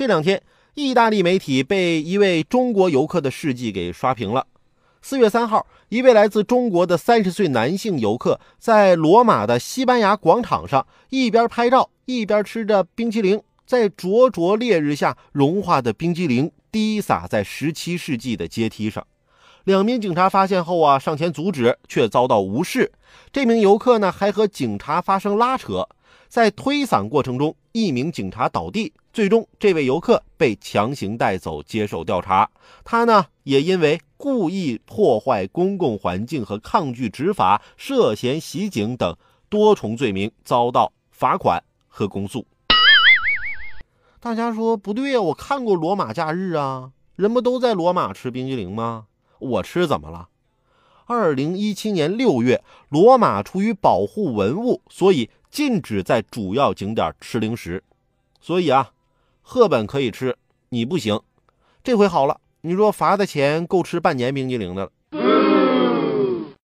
这两天，意大利媒体被一位中国游客的事迹给刷屏了。四月三号，一位来自中国的三十岁男性游客在罗马的西班牙广场上，一边拍照一边吃着冰淇淋，在灼灼烈日下融化的冰激凌滴洒在十七世纪的阶梯上。两名警察发现后啊，上前阻止，却遭到无视。这名游客呢，还和警察发生拉扯，在推搡过程中，一名警察倒地，最终这位游客被强行带走接受调查。他呢，也因为故意破坏公共环境和抗拒执法、涉嫌袭警等多重罪名遭到罚款和公诉。大家说不对呀，我看过《罗马假日》啊，人不都在罗马吃冰激凌吗？我吃怎么了？二零一七年六月，罗马出于保护文物，所以禁止在主要景点吃零食。所以啊，赫本可以吃，你不行。这回好了，你说罚的钱够吃半年冰激凌的了。